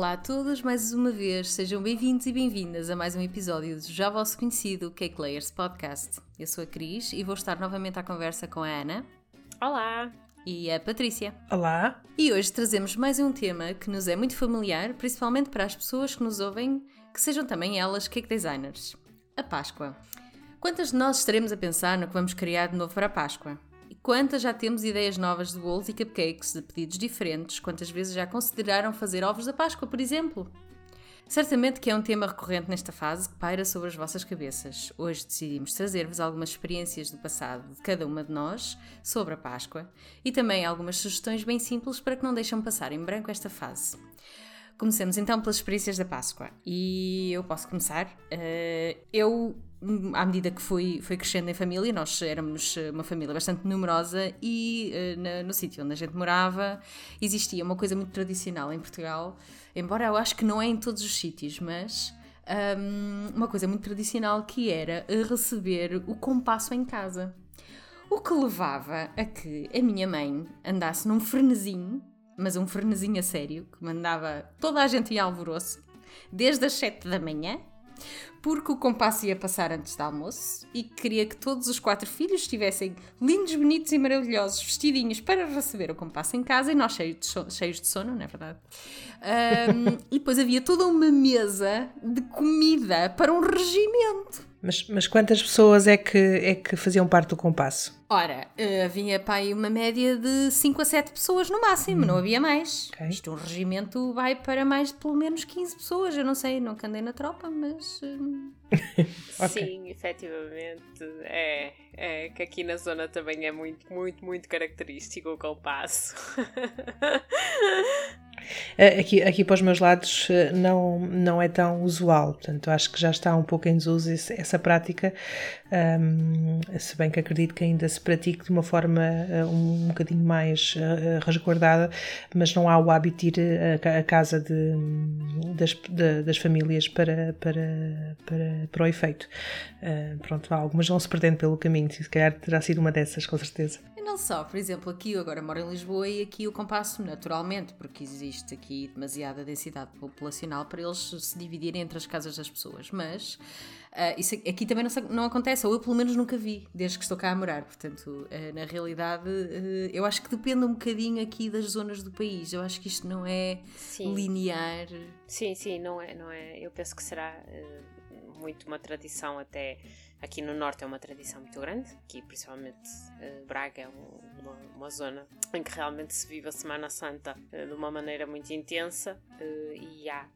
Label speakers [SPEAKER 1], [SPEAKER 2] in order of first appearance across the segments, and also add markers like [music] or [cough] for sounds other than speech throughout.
[SPEAKER 1] Olá a todos, mais uma vez, sejam bem-vindos e bem-vindas a mais um episódio do já vosso conhecido Cake Layers Podcast. Eu sou a Cris e vou estar novamente à conversa com a Ana.
[SPEAKER 2] Olá!
[SPEAKER 1] E a Patrícia.
[SPEAKER 3] Olá!
[SPEAKER 1] E hoje trazemos mais um tema que nos é muito familiar, principalmente para as pessoas que nos ouvem, que sejam também elas cake designers. A Páscoa. Quantas de nós estaremos a pensar no que vamos criar de novo para a Páscoa? Quantas já temos ideias novas de bolos e cupcakes de pedidos diferentes? Quantas vezes já consideraram fazer ovos da Páscoa, por exemplo? Certamente que é um tema recorrente nesta fase que paira sobre as vossas cabeças. Hoje decidimos trazer-vos algumas experiências do passado de cada uma de nós sobre a Páscoa e também algumas sugestões bem simples para que não deixem passar em branco esta fase. Comecemos então pelas experiências da Páscoa. E eu posso começar. Uh, eu, à medida que fui, fui crescendo em família, nós éramos uma família bastante numerosa e uh, na, no sítio onde a gente morava existia uma coisa muito tradicional em Portugal, embora eu acho que não é em todos os sítios, mas um, uma coisa muito tradicional que era receber o compasso em casa. O que levava a que a minha mãe andasse num frenesinho mas um frenesinho a sério, que mandava toda a gente em alvoroço, desde as 7 da manhã, porque o compasso ia passar antes do almoço e queria que todos os quatro filhos estivessem lindos, bonitos e maravilhosos, vestidinhos para receber o compasso em casa e nós cheios de sono, cheios de sono não é verdade? Um, [laughs] e depois havia toda uma mesa de comida para um regimento.
[SPEAKER 3] Mas, mas quantas pessoas é que, é que faziam parte do compasso?
[SPEAKER 1] Ora, eh, havia para aí uma média de 5 a 7 pessoas no máximo, hum. não havia mais. Okay. Isto, um regimento vai para mais de pelo menos 15 pessoas. Eu não sei, nunca andei na tropa, mas. Hum. [laughs]
[SPEAKER 2] okay. Sim, efetivamente. É, é que aqui na zona também é muito, muito, muito característico o compasso. [laughs]
[SPEAKER 3] Eh, aqui, aqui para os meus lados eh, não, não é tão usual, portanto acho que já está um pouco em desuso essa prática, um, se bem que acredito que ainda se pratique de uma forma uh, um, um bocadinho mais uh, resguardada, mas não há o hábito de ir a casa de, das, de, das famílias para, para, para, para o efeito. Uh, pronto, algumas vão se perdendo pelo caminho, se calhar terá sido uma dessas, com certeza.
[SPEAKER 1] E não só, por exemplo, aqui eu agora moro em Lisboa e aqui o compasso naturalmente, porque existe aqui demasiada densidade populacional para eles se dividirem entre as casas das pessoas, mas uh, isso aqui também não, não, acontece, ou eu pelo menos nunca vi, desde que estou cá a morar, portanto, uh, na realidade, uh, eu acho que depende um bocadinho aqui das zonas do país, eu acho que isto não é sim. linear.
[SPEAKER 2] Sim, sim, não é, não é, eu penso que será muito uma tradição até Aqui no Norte é uma tradição muito grande, aqui principalmente uh, Braga é uma, uma, zona em que realmente se vive a Semana Santa uh, de uma maneira muito intensa uh, e há,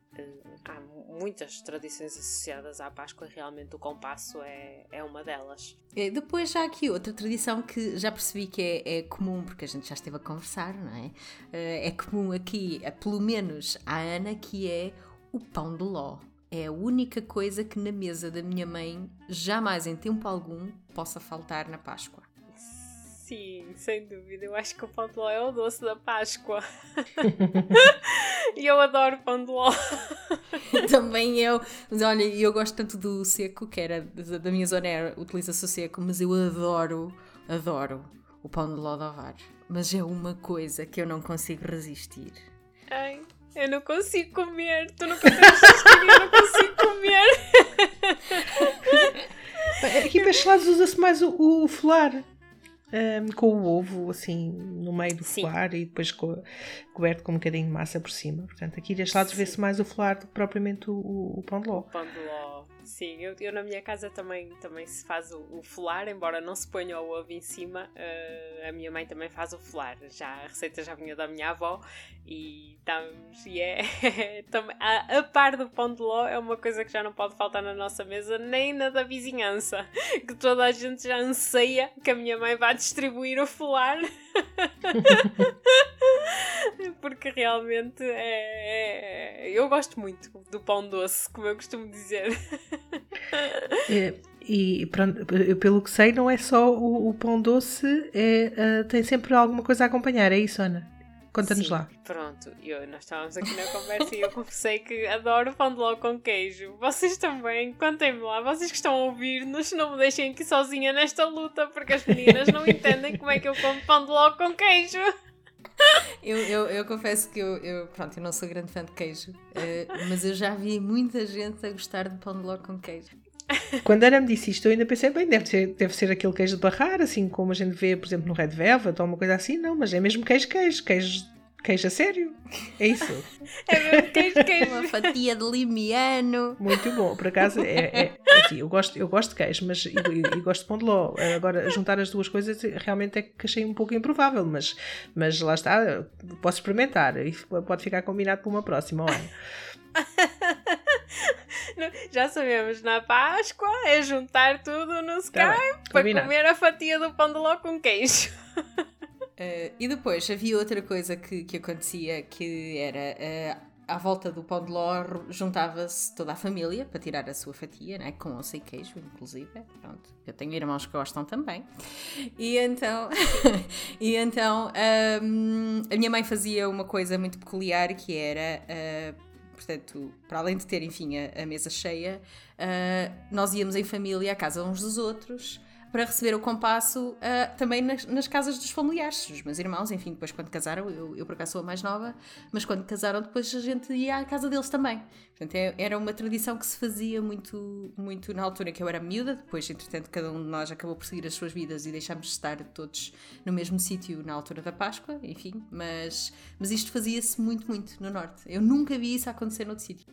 [SPEAKER 2] há muitas tradições associadas à Páscoa e realmente o compasso é, é uma delas.
[SPEAKER 1] Depois já aqui outra tradição que já percebi que é, é, comum, porque a gente já esteve a conversar, não é? é comum aqui, pelo menos à Ana, que é o pão de ló é a única coisa que na mesa da minha mãe jamais em tempo algum possa faltar na Páscoa.
[SPEAKER 2] Sim, sem dúvida. Eu acho que o pão de ló é o doce da Páscoa. [laughs] e eu adoro pão de ló. [laughs]
[SPEAKER 1] Também eu. Mas olha, eu gosto tanto do seco, que era da minha zona, utiliza-se o seco, mas eu adoro, adoro o pão de ló de ovar. Mas é uma coisa que eu não consigo resistir.
[SPEAKER 2] Ai, eu não consigo comer. Tu não consegues assistir eu não consigo comer.
[SPEAKER 3] Aqui para lados usa-se mais o, o folar. Um, com o ovo assim no meio do folar e depois co coberto com um bocadinho de massa por cima. Portanto, aqui deste lado vê-se mais o folar do que propriamente o, o, o pão de ló. O
[SPEAKER 2] pão de ló. Sim, eu, eu, na minha casa também, também se faz o, o folar, embora não se ponha o ovo em cima, uh, a minha mãe também faz o folar. Já, a receita já vinha da minha avó e estamos. E é. [laughs] a, a par do pão de ló é uma coisa que já não pode faltar na nossa mesa, nem na da vizinhança. Que toda a gente já anseia que a minha mãe vá distribuir o folar. [laughs] [laughs] Porque realmente é, é, eu gosto muito do pão doce, como eu costumo dizer.
[SPEAKER 3] É, e pronto, pelo que sei, não é só o, o pão doce, é, uh, tem sempre alguma coisa a acompanhar, é isso, Ana? Conta-nos lá.
[SPEAKER 2] Pronto, eu, nós estávamos aqui na conversa e eu [laughs] confessei que adoro pão de ló com queijo. Vocês também, contem-me lá, vocês que estão a ouvir-nos, não me deixem aqui sozinha nesta luta, porque as meninas não entendem como é que eu como pão de ló com queijo. [laughs]
[SPEAKER 1] eu, eu, eu, confesso que eu, eu, pronto, eu não sou grande fã de queijo, uh, mas eu já vi muita gente a gostar de pão de ló com queijo.
[SPEAKER 3] Quando a Ana me disse isto, eu ainda pensei, bem, deve ser, deve ser aquele queijo de barrar, assim como a gente vê, por exemplo, no Red Velvet ou uma coisa assim. Não, mas é mesmo queijo, queijo, queijo Queijo a sério? É isso? [laughs]
[SPEAKER 2] é mesmo queijo, queijo.
[SPEAKER 1] Uma fatia de limiano.
[SPEAKER 3] Muito bom, por acaso, é, é, é assim, eu, gosto, eu gosto de queijo, mas e, e, gosto de pão de ló. Agora, juntar as duas coisas realmente é que achei um pouco improvável, mas, mas lá está, posso experimentar e pode ficar combinado para uma próxima hora. [laughs]
[SPEAKER 2] Já sabemos, na Páscoa é juntar tudo no Skype tá para comer a fatia do pão de ló com queijo.
[SPEAKER 1] Uh, e depois havia outra coisa que, que acontecia que era uh, à volta do pão de ló juntava-se toda a família para tirar a sua fatia, né? com ou sem queijo, inclusive. Pronto, eu tenho irmãos que gostam também. E então, [laughs] e então um, a minha mãe fazia uma coisa muito peculiar que era. Uh, portanto, para além de ter, enfim, a, a mesa cheia, nós íamos em família à casa uns dos outros para receber o compasso uh, também nas, nas, casas dos familiares. Os meus irmãos, enfim, depois quando casaram, eu, eu por acaso sou a mais nova, mas quando casaram, depois a gente ia à casa deles também. Portanto, é, era uma tradição que se fazia muito, muito na altura que eu era miúda. Depois, entretanto, cada um de nós acabou por seguir as suas vidas e deixámos de estar todos no mesmo sítio na altura da Páscoa, enfim. Mas, mas isto fazia-se muito, muito no Norte. Eu nunca vi isso acontecer noutro sítio.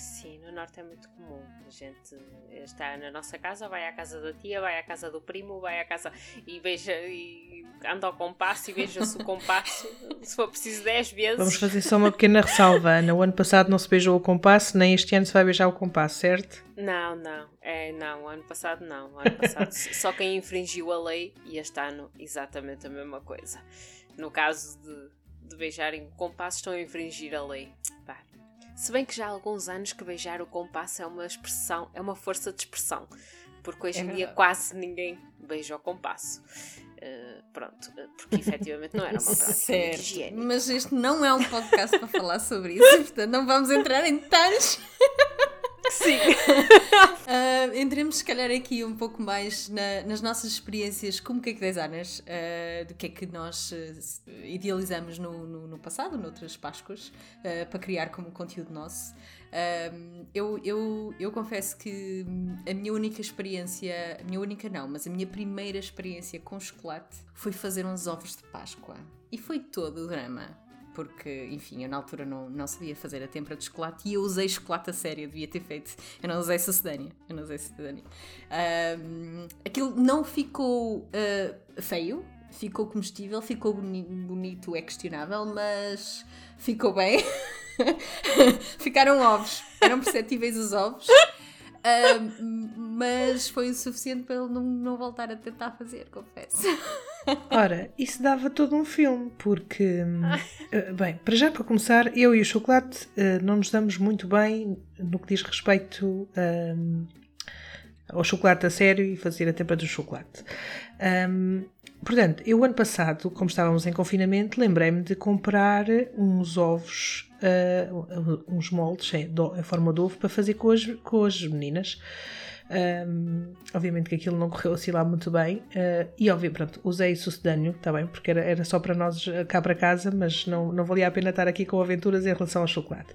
[SPEAKER 2] Sim, no Norte é muito comum. A gente está na nossa casa, vai à casa da tia, vai à casa do primo, vai à casa e veja e anda ao compasso e veja-se o compasso, [laughs] se for preciso 10 vezes.
[SPEAKER 3] Vamos fazer só uma pequena ressalva, Ana. O ano passado não se beijou o compasso, nem este ano se vai beijar o compasso, certo?
[SPEAKER 2] Não, não. É, não, ano passado não. Ano passado só quem infringiu a lei e este ano exatamente a mesma coisa. No caso de, de beijarem o compasso, estão a infringir a lei. Pá, se bem que já há alguns anos que beijar o compasso é uma expressão, é uma força de expressão, porque hoje é em dia quase ninguém beija o compasso. Uh, pronto, eh, porque [laughs] efetivamente não era uma prática certo, higiênica.
[SPEAKER 1] Mas este não é um podcast para falar sobre isso, [laughs] portanto não vamos entrar em detalhes. [laughs]
[SPEAKER 2] Sim.
[SPEAKER 1] uh, [laughs] entremos, se calhar, aqui um pouco mais na, nas nossas experiências como designers, uh, do que é que nós uh, idealizamos no, no, no, passado, noutras Páscoas, para criar como conteúdo nosso. eu, eu, eu confesso que a minha única experiência, a minha única não, mas a minha primeira experiência com chocolate foi fazer uns ovos de Páscoa. E foi todo o drama porque, enfim, eu na altura não, não sabia fazer a tempera de chocolate e eu usei chocolate a sério, devia ter feito. Eu não usei sucedânea. Eu não usei sucedânea. Um, aquilo não ficou uh, feio, ficou comestível, ficou boni bonito, é questionável, mas ficou bem. [laughs] Ficaram ovos, eram perceptíveis os ovos. Mas foi o suficiente para ele não, não voltar a tentar fazer, confesso. [laughs]
[SPEAKER 3] Ora, isso dava todo um filme, porque, uh, bem, para já para começar, eu e o chocolate uh, não nos damos muito bem no que diz respeito ao chocolate a sério e fazer a tampa do chocolate. Um, portanto, eu ano passado, como estávamos em confinamento, lembrei-me de comprar uns ovos, uh, uns moldes em, em, forma de ovo para fazer com as, com as meninas. Um, obviamente que aquilo não correu assim lá muito bem. Uh, e, obviamente, pronto, usei sucedâneo, está bem, porque era, era só para nós cá para casa, mas não, não valia a pena estar aqui com aventuras em relação ao chocolate.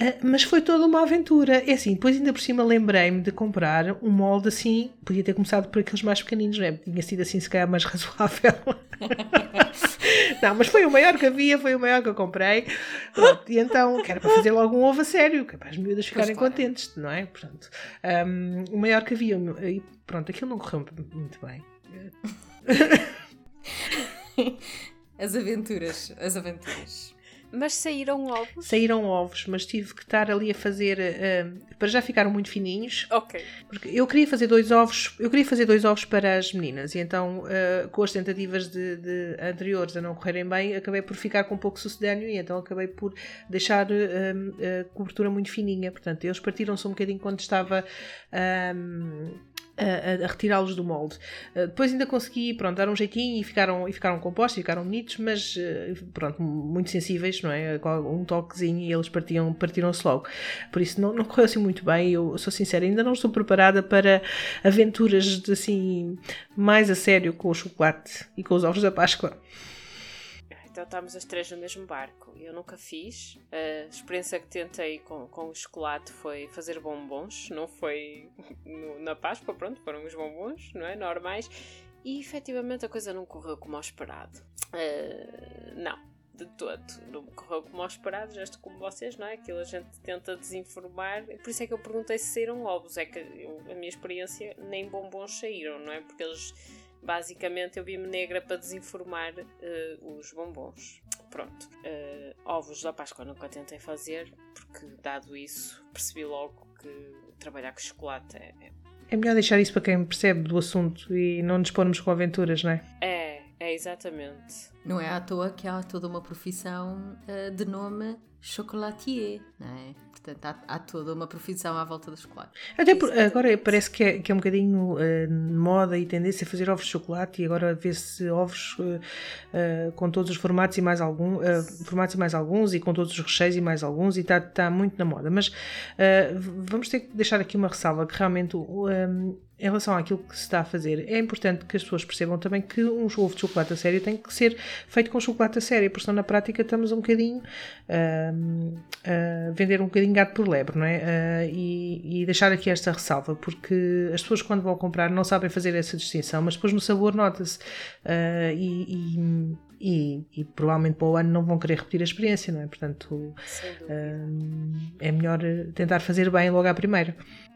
[SPEAKER 3] Uh, mas foi toda uma aventura. É assim, depois ainda por cima lembrei-me de comprar um molde assim, podia ter começado por aqueles mais pequeninos, não é? Tinha sido assim se calhar mais [laughs] razoável. [laughs] não, mas foi o maior que havia, foi o maior que eu comprei. Pronto, e então, que era para fazer logo um ovo a sério, que é para as miúdas ficarem claro. contentes, não é? Portanto, um, o maior que havia. E pronto, aquilo não correu muito bem. [laughs]
[SPEAKER 1] As aventuras, as aventuras.
[SPEAKER 2] Mas saíram ovos?
[SPEAKER 3] Saíram ovos, mas tive que estar ali a fazer. Uh, para já ficaram muito fininhos.
[SPEAKER 2] Ok.
[SPEAKER 3] Porque eu queria fazer dois ovos. Eu queria fazer dois ovos para as meninas. E então, uh, com as tentativas de, de, anteriores a não correrem bem, acabei por ficar com um pouco sucedâneo e então acabei por deixar a cobertura muito fininha. Portanto, eles partiram-se um bocadinho quando estava a, a retirá-los do molde. Uh, depois ainda consegui, pronto, dar um jeitinho e ficaram, e ficaram compostos, ficaram bonitos, mas, uh, pronto, muito sensíveis, não é? Um toquezinho e eles partiam, partiram-se logo. Por isso não, não correu assim muito bem, eu sou sincera, ainda não estou preparada para aventuras de, assim, mais a sério com o chocolate e com os ovos da Páscoa.
[SPEAKER 2] Então estamos as três no mesmo barco. Eu nunca fiz. A experiência que tentei com, com o chocolate foi fazer bombons, não foi [laughs] no, na Páscoa, pronto, foram os bombons, não é? Normais. E efetivamente a coisa não correu como ao esperado. Uh, não, de todo. Não correu como ao esperado, já estou como vocês, não é? Aquilo a gente tenta desinformar. Por isso é que eu perguntei se saíram ovos. É que eu, a minha experiência, nem bombons saíram, não é? Porque eles basicamente eu vi-me negra para desinformar uh, os bombons. Pronto. Uh, ovos da Páscoa nunca tentei fazer, porque dado isso, percebi logo que trabalhar com chocolate é, é
[SPEAKER 3] é melhor deixar isso para quem percebe do assunto e não nos pormos com aventuras, não é?
[SPEAKER 2] É, é exatamente.
[SPEAKER 1] Não é à toa que há toda uma profissão uh, de nome chocolatier, não é? Portanto, há, há, toda uma profissão à volta do chocolate.
[SPEAKER 3] Até por, agora parece que é, que é um bocadinho uh, moda e tendência a fazer ovos de chocolate e agora vê-se ovos uh, uh, com todos os formatos e mais algum, formatos e mais alguns e com todos os recheios e mais alguns e está tá muito na moda. Mas vamos ter que deixar aqui uma ressalva que realmente em relação àquilo que se está a fazer, é importante que as pessoas percebam também que um ovo de chocolate a sério tem que ser feito com chocolate a sério, porque senão na prática estamos um bocadinho uh, a vender um bocadinho gato por lebre, não é? Uh, e, e, deixar aqui esta ressalva, porque as pessoas quando vão comprar não sabem fazer essa distinção, mas depois no sabor nota-se. Uh, e, e e, e, provavelmente para o ano não vão querer repetir a experiência, não é? Portanto, é melhor tentar fazer bem logo à primeira.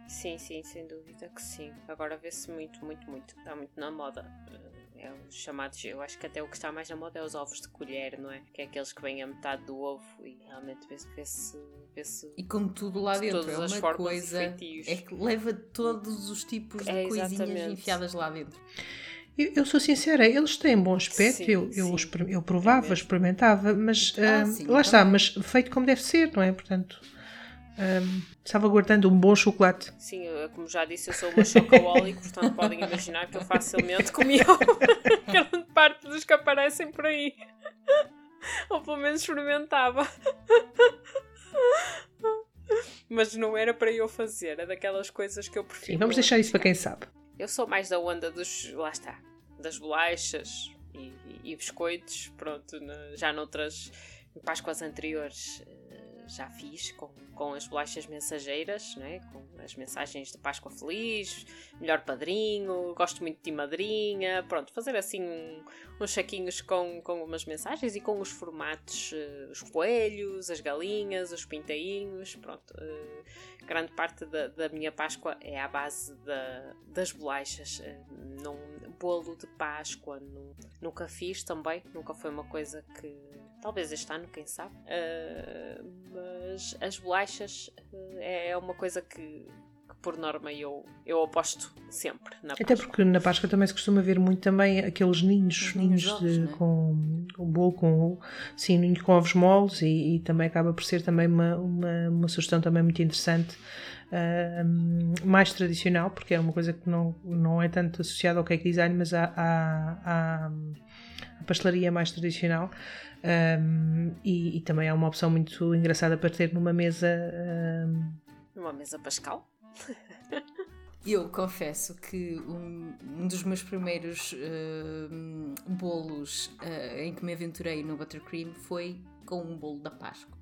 [SPEAKER 2] Sim, sim, sem dúvida que sim. Agora vê-se muito, muito, muito. Está muito na moda. É os chamados, eu acho que até o que está mais na moda é os ovos de colher, não é? Que é aqueles que vêm a metade do ovo e realmente vê-se. Vê -se, vê -se
[SPEAKER 1] e com tudo lá dentro. É uma coisa. É que leva todos os tipos de é, coisinhas enfiadas lá dentro.
[SPEAKER 3] Eu, eu, sou sincera, eles têm bom aspecto, sim, eu, eu, eu, provava, é experimentava, mas ah, uh, sim, lá está, mas feito como deve ser, não é? Portanto um, salvaguardando um bom chocolate.
[SPEAKER 2] Sim, como já disse, eu sou uma chocoholic, portanto podem imaginar que eu facilmente comia [laughs] grande parte dos que aparecem por aí. Ou pelo menos experimentava. Mas não era para eu fazer, é daquelas coisas que eu prefiro.
[SPEAKER 3] Sim, vamos deixar isso para quem sabe.
[SPEAKER 2] Eu sou mais da onda dos. lá está. Das bolachas e, e, e biscoitos, pronto, já noutras Páscoas anteriores já fiz com, com as bolachas mensageiras, né? com as mensagens de Páscoa Feliz, melhor padrinho, gosto muito de madrinha, pronto, fazer assim uns saquinhos com, com umas mensagens e com os formatos, uh, os coelhos, as galinhas, os pintainhos, pronto. Uh, grande parte da, da, minha Páscoa é à base da, das bolachas. Uh, num bolo de Páscoa nunca fiz também, nunca foi uma coisa que Talvez este ano, quem sabe. Uh, mas as bolachas uh, é uma coisa que, que, por norma, eu, eu aposto sempre na
[SPEAKER 3] Até porque na Páscoa também se costuma ver muito também aqueles ninhos, ninhos, ninhos de, né? com o bolo com, sim, ninhos com ovos moles e, e, também acaba por ser também uma, uma, uma sugestão também muito interessante. Uh, mais tradicional, porque é uma coisa que não, não é tanto associada ao cake design, mas à, à, à, à pastelaria mais tradicional. Um, e, e, também é uma opção muito engraçada para ter numa mesa. Um...
[SPEAKER 2] Numa mesa pascal?
[SPEAKER 1] Eu confesso que um, um dos meus primeiros uh, bolos uh, em que me aventurei no buttercream foi com um bolo da Páscoa.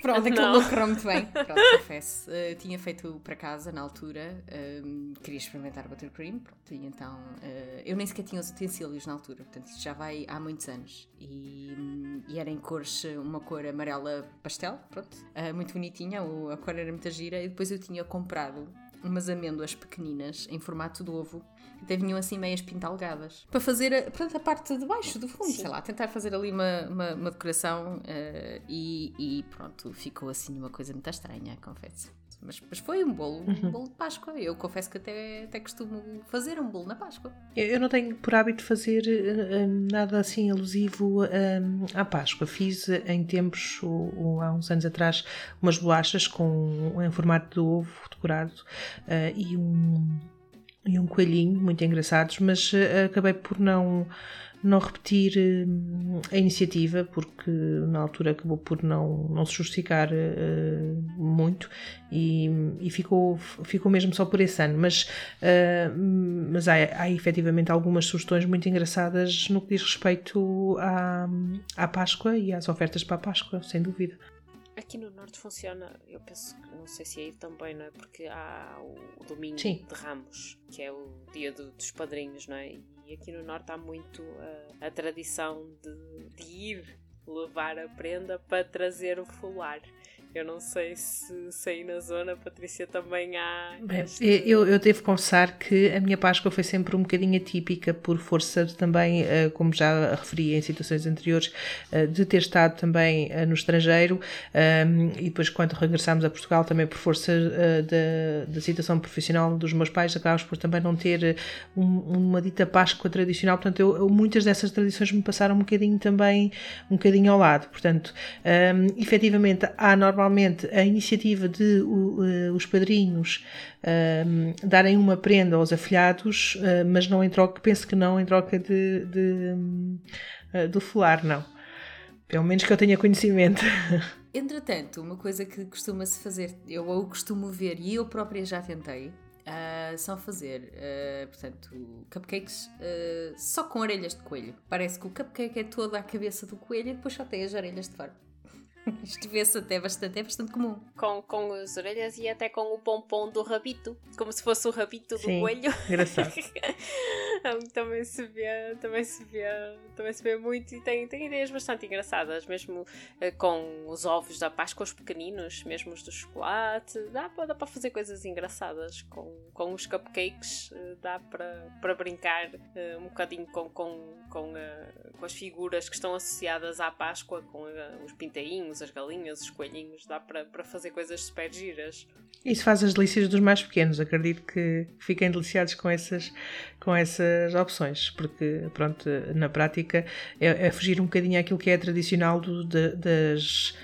[SPEAKER 1] Pronto, aquilo não, não correu muito bem, pronto, confesso. Uh, tinha feito para casa na altura, uh, queria experimentar buttercream, pronto, e então uh, eu nem sequer tinha os utensílios na altura, portanto isto já vai há muitos anos. E, e era em cores, uma cor amarela pastel, pronto, muito bonitinha, a cor era muita gira, e depois eu tinha comprado umas amêndoas pequeninas em formato de ovo até vinham assim meias pintalgadas para fazer a, portanto, a parte de baixo do fundo, Sim. sei lá, tentar fazer ali uma, uma, uma decoração uh, e, e, pronto, ficou assim uma coisa muito estranha, confesso. Mas, mas foi um bolo, uhum. um bolo de Páscoa. Eu confesso que até, até costumo fazer um bolo na Páscoa.
[SPEAKER 3] Eu não tenho por hábito fazer um, nada assim alusivo um, à Páscoa. Fiz em tempos, ou, ou, há uns anos atrás, umas bolachas com, em formato de ovo decorado uh, e um e um, coelhinho, muito engraçados, mas uh, acabei por não não repetir uh, a iniciativa, porque na altura acabou por não, não se justificar uh, muito e, e, ficou, ficou mesmo só por esse ano. Mas, mas há, há efetivamente algumas sugestões muito engraçadas no que diz respeito à, à Páscoa e às ofertas para a Páscoa, sem dúvida.
[SPEAKER 2] Aqui no Norte funciona, eu penso que não sei se é aí também, não é? Porque há o domingo
[SPEAKER 3] Sim.
[SPEAKER 2] de Ramos, que é o dia do, dos padrinhos, não é? E aqui no Norte há muito a, a tradição de, de ir levar a prenda para trazer o folar. Eu não sei se, se aí na zona, Patrícia, também há.
[SPEAKER 3] Eu, eu devo confessar que a minha Páscoa foi sempre um bocadinho atípica, por força também, eh, como já referi em situações anteriores, eh, de ter estado também eh, no estrangeiro ehm, e depois, quando regressámos a Portugal, também por força da, da situação profissional dos meus pais, acabámos por também não ter uma dita Páscoa tradicional. Portanto, eu, muitas dessas tradições me passaram um bocadinho também, um bocadinho ao lado. Portanto, um, ehm, efetivamente, há normalmente normalmente a iniciativa de uh, os padrinhos uh, darem uma prenda aos afilhados, uh, mas não em troca, penso que não em troca de, de uh, do folar, não. Pelo menos que eu tenha conhecimento. [laughs]
[SPEAKER 1] Entretanto, uma coisa que costuma-se fazer, eu ou costumo ver e eu própria já tentei, Uh, são fazer, uh, portanto, cupcakes uh, só com orelhas de coelho. Parece que o cupcake é toda a cabeça do coelho e depois só tem as orelhas de fora. [laughs] Isto vê-se até bastante, é bastante comum.
[SPEAKER 2] Com, com as orelhas e até com o pompom do rabito, como se fosse o rabito do
[SPEAKER 3] Sim,
[SPEAKER 2] coelho.
[SPEAKER 3] Engraçado. [laughs]
[SPEAKER 2] também se vê, também se vê, também se vê muito e tem, tem ideias bastante engraçadas, mesmo uh, com os ovos da Páscoa, os pequeninos, mesmo os do chocolate, dá, dá para fazer coisas engraçadas com, com os cupcakes, uh, dá para, para brincar uh, um bocadinho com, com, com, com as figuras que estão associadas à Páscoa, com os pintainhos as galinhas, os coelhinhos, dá para, fazer coisas super giras.
[SPEAKER 3] Isso faz as delícias dos mais pequenos, acredito que fiquem deliciados com essas, com essas opções, porque pronto, na prática é, é fugir um bocadinho àquilo que é tradicional do, de, das.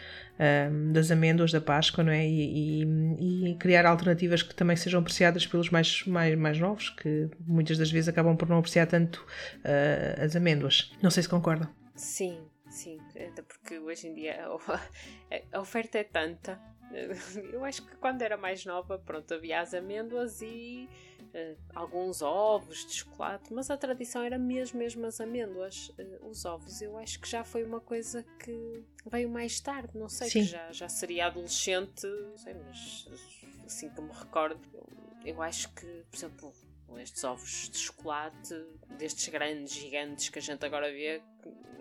[SPEAKER 3] Das amêndoas da Páscoa, não é? E, e, e, criar alternativas que também sejam apreciadas pelos mais, mais, mais novos, que muitas das vezes acabam por não apreciar tanto uh, as amêndoas. Não sei se concordam.
[SPEAKER 2] Sim, até porque hoje em dia a [laughs] oferta é tanta. [laughs] Eu acho que quando era mais nova, pronto, havia as amêndoas e uh, alguns ovos de chocolate, mas a tradição era mesmo, mesmo as amêndoas. Uh, os ovos, eu acho que já foi uma coisa que veio mais tarde, não sei, Sim. que já, já seria adolescente, não sei, mas assim que me recordo, eu, eu acho que, por exemplo, estes ovos de chocolate, destes grandes, gigantes que a gente agora vê,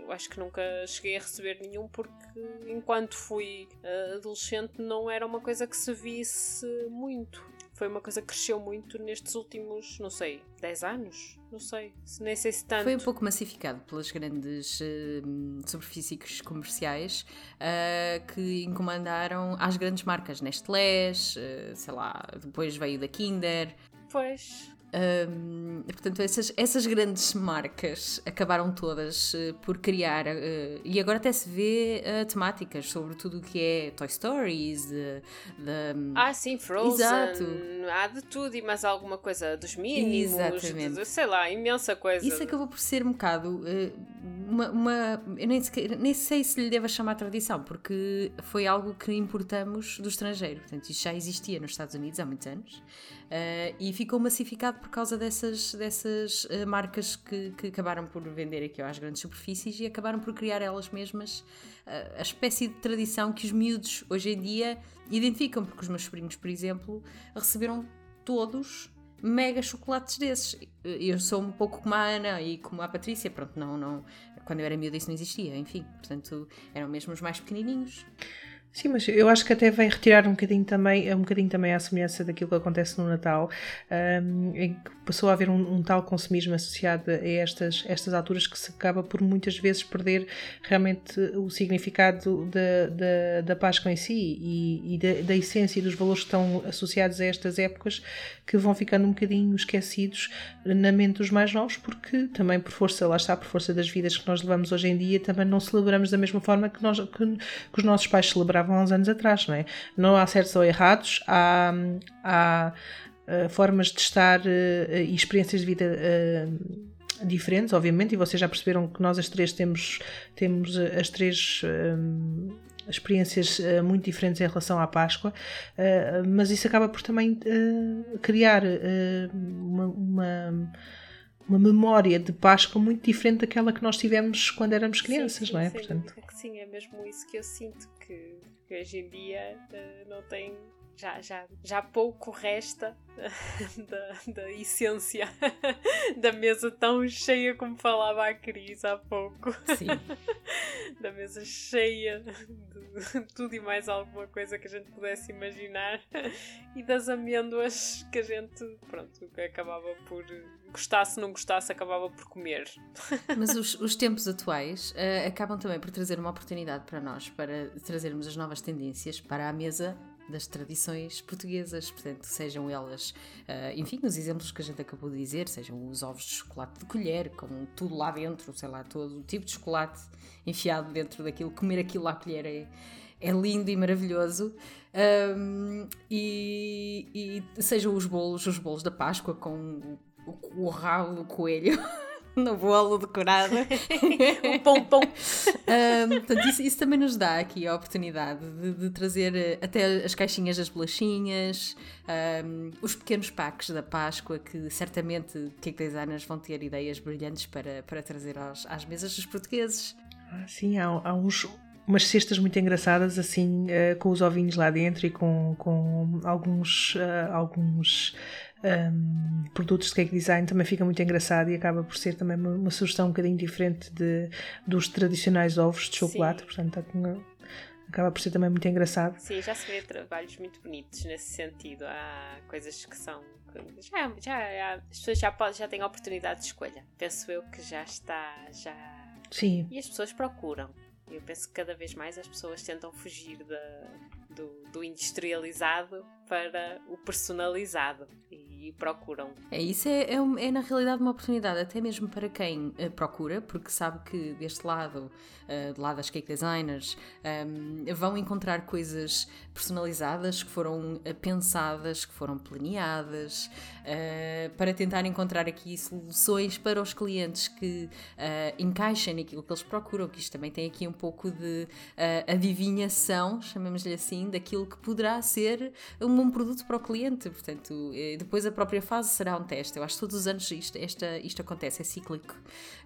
[SPEAKER 2] eu acho que nunca cheguei a receber nenhum porque enquanto fui uh, adolescente não era uma coisa que se visse muito. Foi uma coisa que cresceu muito nestes últimos, não sei, 10 anos? Não sei, nem sei se tanto.
[SPEAKER 1] Foi um pouco massificado pelas grandes uh, superfícies comerciais uh, que encomendaram às grandes marcas, Nestlés, uh, sei lá, depois veio da Kinder.
[SPEAKER 2] Pois,
[SPEAKER 1] um, portanto, essas, essas grandes marcas acabaram todas uh, por criar, uh, e agora até se vê uh, temáticas sobre tudo o que é Toy Stories. De,
[SPEAKER 2] de, ah, sim, Frozen. Exato. Há de tudo e mais alguma coisa dos mínimos. Exatamente. De, sei lá, imensa coisa.
[SPEAKER 1] Isso acabou por ser um bocado uma. uma eu nem, nem sei se lhe devo chamar tradição, porque foi algo que importamos do estrangeiro. Portanto, isso já existia nos Estados Unidos há muitos anos. Uh, e ficou massificado por causa dessas, dessas uh, marcas que, que, acabaram por vender aqui às grandes superfícies e acabaram por criar elas mesmas uh, a espécie de tradição que os miúdos hoje em dia identificam, porque os meus sobrinhos, por exemplo, receberam todos mega chocolates desses. Eu sou um pouco como a Ana e como a Patrícia, pronto, não, não, quando eu era miúda isso não existia, enfim, portanto eram mesmo os mais pequenininhos.
[SPEAKER 3] Sim, mas eu acho que até vem retirar um bocadinho também, um bocadinho também a semelhança daquilo que acontece no Natal, um, em que passou a haver um, um, tal consumismo associado a estas, estas alturas que se acaba por muitas vezes perder realmente o significado da, da, da Páscoa em si e, e da, da, essência e dos valores que estão associados a estas épocas que vão ficando um bocadinho esquecidos na mente dos mais novos, porque também por força, lá está, por força das vidas que nós levamos hoje em dia, também não celebramos da mesma forma que, nós, que, que os nossos pais celebravam há uns anos atrás, não é? Não há certos ou errados, há, há uh, formas de estar uh, e experiências de vida diferentes, obviamente, e vocês já perceberam que nós as três temos, temos as três experiências uh, muito diferentes em relação à Páscoa, uh, mas isso acaba por também uh, criar uma, uma, uma, memória de Páscoa muito diferente daquela que nós tivemos quando éramos crianças,
[SPEAKER 2] sim,
[SPEAKER 3] não é?
[SPEAKER 2] Sim,
[SPEAKER 3] Portanto...
[SPEAKER 2] sim, é mesmo isso que eu sinto que, que hoje em dia não tem já, já, já pouco resta [laughs] da, da essência [laughs] da mesa tão cheia como falava a Cris há pouco.
[SPEAKER 1] Sim. [laughs]
[SPEAKER 2] da mesa cheia de tudo e mais alguma coisa que a gente pudesse imaginar e das amêndoas que a gente, pronto, acabava por gostasse, não gostasse, acabava por comer.
[SPEAKER 1] Mas os, os tempos atuais uh, acabam também por trazer uma oportunidade para nós, para trazermos as novas tendências para a mesa das tradições portuguesas, portanto, sejam elas, uh, enfim, os exemplos que a gente acabou de dizer, sejam os ovos de chocolate de colher, com tudo lá dentro, sei lá, todo o tipo de chocolate enfiado dentro daquilo, comer aquilo à colher é, é lindo e maravilhoso. Um, e, e, sejam os bolos, os bolos da Páscoa com o, o rabo do coelho. [laughs] no bolo decorado.
[SPEAKER 2] o pompom.
[SPEAKER 1] um, portanto, isso, isso, também nos dá aqui a oportunidade de, de trazer eh, até as caixinhas das bolachinhas, um, os pequenos packs da Páscoa, que certamente cake designers vão ter ideias brilhantes para, para trazer aos, às mesas dos portugueses.
[SPEAKER 3] Ah, sim, há, há uns, umas cestas muito engraçadas, assim, uh, com os ovinhos lá dentro e com, com alguns, uh, alguns um, produtos de cake design também fica muito engraçado e acaba por ser também uma, uma sugestão um bocadinho diferente de, dos tradicionais ovos de chocolate, Sim. portanto tá acaba por ser também muito engraçado.
[SPEAKER 2] Sim, já se vê trabalhos muito bonitos nesse sentido. Há coisas que são. Já, já, as pessoas já, podem, já têm a oportunidade de escolha. Penso eu que já está. Já...
[SPEAKER 3] Sim.
[SPEAKER 2] E as pessoas procuram. Eu penso que cada vez mais as pessoas tentam fugir da, do, do industrializado para o personalizado procuram.
[SPEAKER 1] É isso, é, é, é, na realidade uma oportunidade, até mesmo para quem uh, procura, porque sabe que deste lado, uh, do lado das cake designers, um, ehm, vão encontrar coisas personalizadas que foram uh, pensadas, que foram planeadas, para tentar encontrar aqui soluções para os clientes que encaixem naquilo que eles procuram, que isto também tem aqui um pouco de adivinhação, chamemos-lhe assim, daquilo que poderá ser um um produto para o cliente. Portanto, eh, depois a própria fase será um teste. Eu acho que todos os anos isto, esta, isto acontece, é cíclico,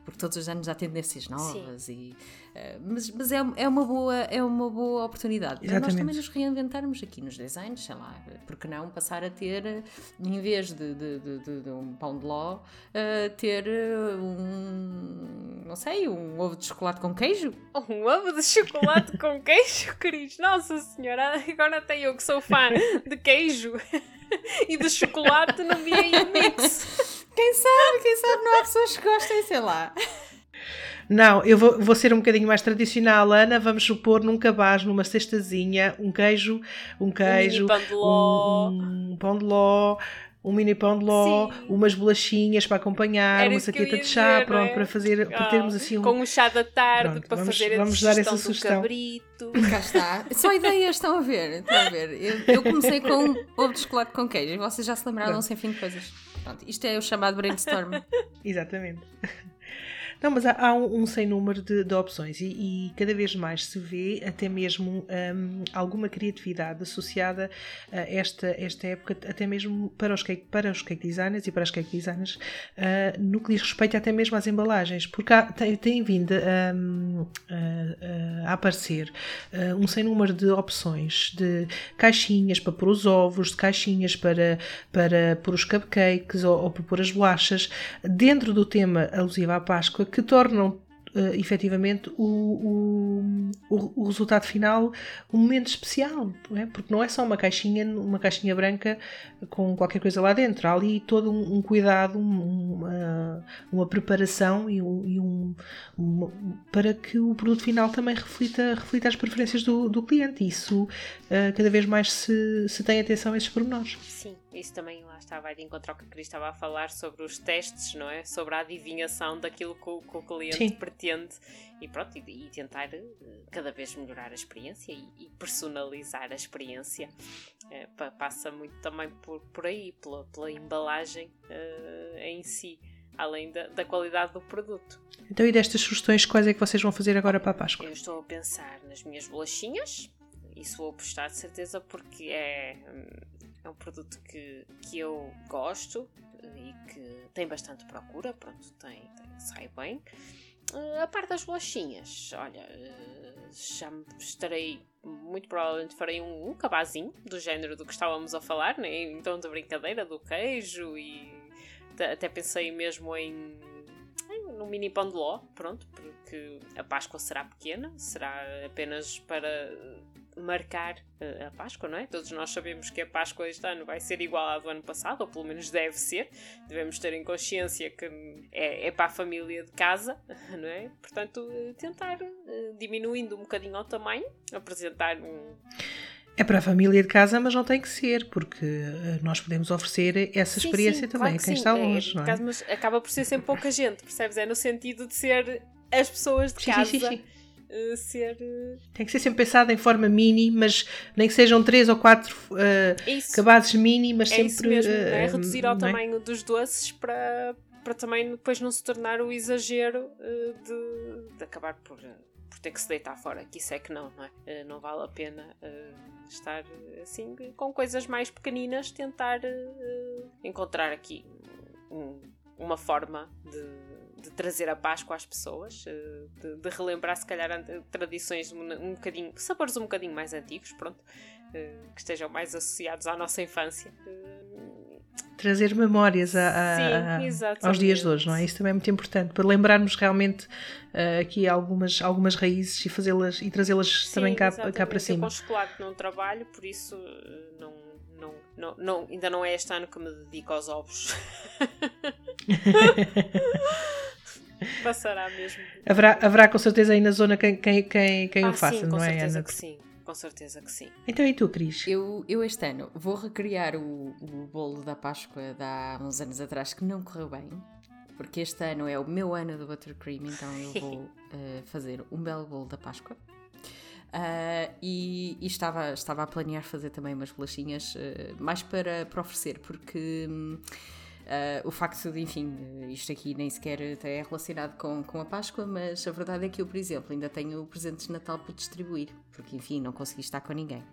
[SPEAKER 1] porque todos os anos há tendências novas e uh, mas, mas é, é, uma boa, é uma boa oportunidade para nós também nos reinventarmos aqui nos designs, sei lá, porque não passar a ter, em vez de, de, de, de um pão de ló, uh, ter um, não sei, um ovo de chocolate com queijo? [laughs]
[SPEAKER 2] Um ovo de chocolate com queijo, Cris? Nossa Senhora, agora até eu que sou fã de queijo [laughs] [laughs] e de chocolate não vi aí o mix.
[SPEAKER 1] Quem sabe, quem sabe não há pessoas que gostem, sei lá.
[SPEAKER 3] Não, eu vou, vou, ser um bocadinho mais tradicional, Ana. Vamos supor num cabaz, numa cestazinha, um queijo, um queijo,
[SPEAKER 2] um pão de ló,
[SPEAKER 3] um, um pão de ló, um mini pão de ló, Sim. umas bolachinhas para acompanhar, Era uma saqueta de chá, dizer, pronto, é? para fazer, para termos assim um...
[SPEAKER 2] Com um chá da tarde, pronto, para vamos, fazer a vamos dar essa sugestão. cabrito.
[SPEAKER 1] Cá está. Só ideias, estão a ver, estão a ver. Eu, eu comecei com ovo de chocolate com queijo e vocês já se lembraram sem fim de coisas. Pronto, isto é o chamado brainstorm. [laughs]
[SPEAKER 3] Exatamente. Não, mas há, há um, um, sem número de, de opções e, e, cada vez mais se vê até mesmo um, alguma criatividade associada a esta, esta época, até mesmo para os, cake, para os cake designers e para as cake designers, uh, no que diz respeito até mesmo às embalagens, porque há, tem, tem vindo um, a, a, aparecer uh, um sem número de opções de caixinhas para pôr os ovos, de caixinhas para, para pôr os cupcakes ou, ou para pôr as bolachas, dentro do tema alusivo à Páscoa, que tornam uh, efetivamente o, o, o, resultado final um momento especial, não é? porque não é só uma caixinha, uma caixinha branca com qualquer coisa lá dentro, há ali todo um, um cuidado, uma, uma preparação e um, e um uma, para que o produto final também reflita, reflita as preferências do, do cliente. Isso uh, cada vez mais se, se tem atenção a esses pormenores.
[SPEAKER 2] Sim isso também lá está, vai de encontrar o que a Cris estava a falar sobre os testes, não é? Sobre a adivinhação daquilo que o, que o cliente Sim. pretende e pronto, e, e, tentar uh, cada vez melhorar a experiência e, e personalizar a experiência. Uh, passa muito também por, por aí, pela, pela embalagem uh, em si além da, da, qualidade do produto.
[SPEAKER 3] Então, e destas sugestões, quais é que vocês vão fazer agora para a Páscoa?
[SPEAKER 2] Eu estou a pensar nas minhas bolachinhas, isso vou apostar de certeza porque é, é um produto que, que eu gosto e que tem bastante procura, pronto, tem, tem sai bem. Uh, a parte das bolachinhas, olha, uh, já estarei, muito provavelmente farei um, um cabazinho do género do que estávamos a falar, né? então de brincadeira, do queijo e até pensei mesmo em, em no mini pão de ló, pronto, porque a Páscoa será pequena, será apenas para marcar uh, a Páscoa, não é? Todos nós sabemos que a Páscoa este ano vai ser igual à do ano passado, ou pelo menos deve ser. Devemos ter em consciência que é, é para a família de casa, [laughs] não é? Portanto, uh, tentar, uh, diminuindo um bocadinho o tamanho, apresentar um.
[SPEAKER 3] É para a família de casa, mas não tem que ser, porque nós podemos oferecer essa sim, experiência sim, também claro a quem sim. está é, longe. É, não é?
[SPEAKER 2] Caso, mas acaba por ser sempre pouca gente, percebes? É no sentido de ser as pessoas de casa uh, ser. Uh...
[SPEAKER 3] Tem que ser sempre pensado em forma mini, mas nem que sejam três ou quatro uh, cabazes mini, mas
[SPEAKER 2] é
[SPEAKER 3] sempre.
[SPEAKER 2] Isso mesmo, é? Reduzir ao é? tamanho dos doces para, para também depois não se tornar o exagero de, de acabar por por ter que se deitar fora, que isso é que não, não é? não vale a pena uh, estar assim com coisas mais pequeninas, tentar uh, encontrar aqui um, uma forma de de trazer a Páscoa às pessoas, eh, de, de relembrar se calhar tradições um, um bocadinho, sabores um bocadinho mais antigos, pronto, eh, que estejam mais associados à nossa infância.
[SPEAKER 3] Trazer memórias a, a, Sim, aos dias de hoje, não é? Isso também é muito importante, para lembrarmos realmente uh, aqui algumas, algumas raízes e fazê-las e trazê-las também cá, cá para cima.
[SPEAKER 2] Eu chocolate não trabalho, por isso não, não, não, não, ainda não é este ano que me dedico aos ovos. [laughs] Passará mesmo.
[SPEAKER 3] Haverá, haverá com certeza aí na zona quem, quem, quem, quem ah, o faça,
[SPEAKER 2] sim,
[SPEAKER 3] não
[SPEAKER 2] é, Ana? Que sim. Com certeza que sim.
[SPEAKER 3] Então e tu, Cris?
[SPEAKER 1] Eu, eu este ano vou recriar o, o bolo da Páscoa de há uns anos atrás que não correu bem. Porque este ano é o meu ano do buttercream, então eu vou uh, [laughs] fazer um belo bolo da Páscoa. Uh, e, e, estava, estava a planear fazer também umas bolachinhas uh, mais para, para oferecer, porque Uh, o facto de, enfim, isto aqui nem sequer é relacionado com, com a Páscoa, mas a verdade é que eu, por exemplo, ainda tenho presentes de Natal para distribuir, porque, enfim, não consegui estar com ninguém.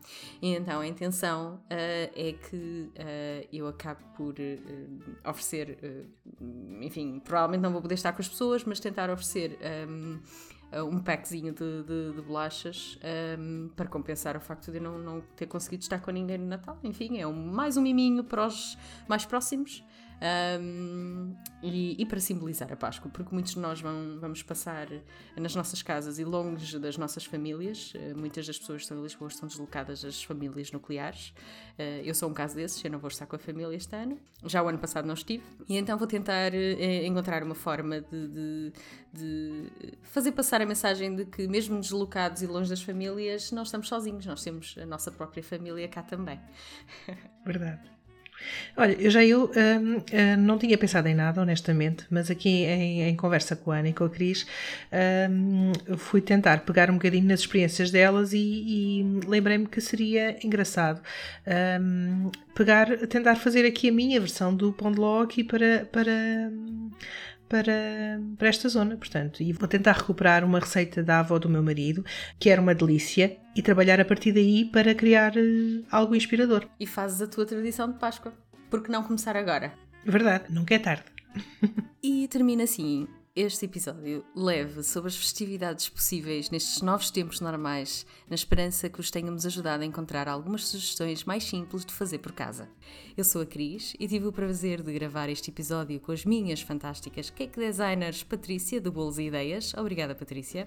[SPEAKER 1] E então a intenção uh, é que uh, eu acabe por oferecer, enfim, provavelmente não vou poder estar com as pessoas, mas tentar oferecer. Um, um packzinho de, de, de bolachas um, para compensar o facto de eu não, não ter conseguido estar com ninguém no Natal. Enfim, é um, mais um miminho para os mais próximos. Um, e, e, para simbolizar a Páscoa, porque muitos de nós vão, vamos passar nas nossas casas e longe das nossas famílias. Uh, muitas das pessoas que estão em Lisboa estão deslocadas às famílias nucleares. Uh, eu sou um caso desses, eu não vou estar com a família este ano. Já o ano passado não estive. E então vou tentar uh, encontrar uma forma de, de, de, fazer passar a mensagem de que, mesmo deslocados e longe das famílias, nós estamos sozinhos, nós temos a nossa própria família cá também. [laughs]
[SPEAKER 3] Verdade. Olha, eu já eu um, hum, não tinha pensado em nada, honestamente, mas aqui em, em conversa com a Ana e com a Cris um, fui tentar pegar um bocadinho nas experiências delas e, e lembrei-me que seria engraçado um, pegar, tentar fazer aqui a minha versão do pão de ló aqui para, para, para, para esta zona, portanto, e vou tentar recuperar uma receita da avó do meu marido, que era uma delícia, e trabalhar a partir daí para criar uh, algo inspirador.
[SPEAKER 1] E fazes a tua tradição de Páscoa. Por que não começar agora?
[SPEAKER 3] Verdade, nunca é tarde. [laughs]
[SPEAKER 1] e termina assim este episódio leve sobre as festividades possíveis nestes novos tempos normais, na esperança que os tenhamos ajudado a encontrar algumas sugestões mais simples de fazer por casa. Eu sou a Cris e tive o prazer de gravar este episódio com as minhas fantásticas cake designers Patrícia do Bolos e Ideias. Obrigada, Patrícia.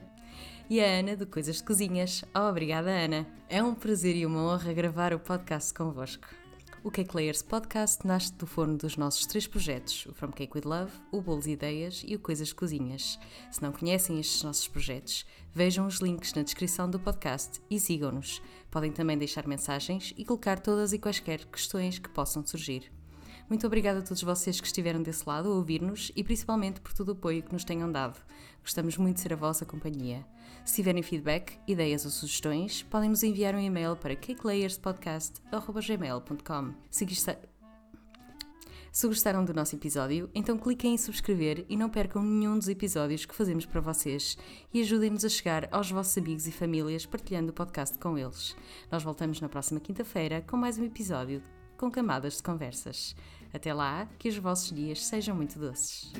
[SPEAKER 1] E a Ana de Coisas de Cozinhas. Obrigada, Ana. É um prazer e uma honra gravar o podcast convosco. O Cake Layers Podcast nasce do forno dos nossos três projetos, o From Cake with Love, o Bolos Ideias e o Coisas Cozinhas. Se não conhecem estes nossos projetos, vejam os links na descrição do podcast e sigam-nos. Podem também deixar mensagens e colocar todas e quaisquer questões que possam surgir. Muito obrigada a todos vocês que estiveram desse lado a ouvir-nos e principalmente por todo o apoio que nos tenham dado. Gostamos muito de ser a vossa companhia. Se tiverem feedback, ideias ou sugestões, podem nos enviar um e-mail para cakelayerspodcast.gmail.com. Se, se gostaram do nosso episódio, então cliquem em subscrever e não percam nenhum dos episódios que fazemos para vocês e ajudem-nos a chegar aos vossos amigos e famílias partilhando o podcast com eles. Nós voltamos na próxima quinta-feira com mais um episódio com camadas de conversas. Até lá, que os vossos dias sejam muito doces.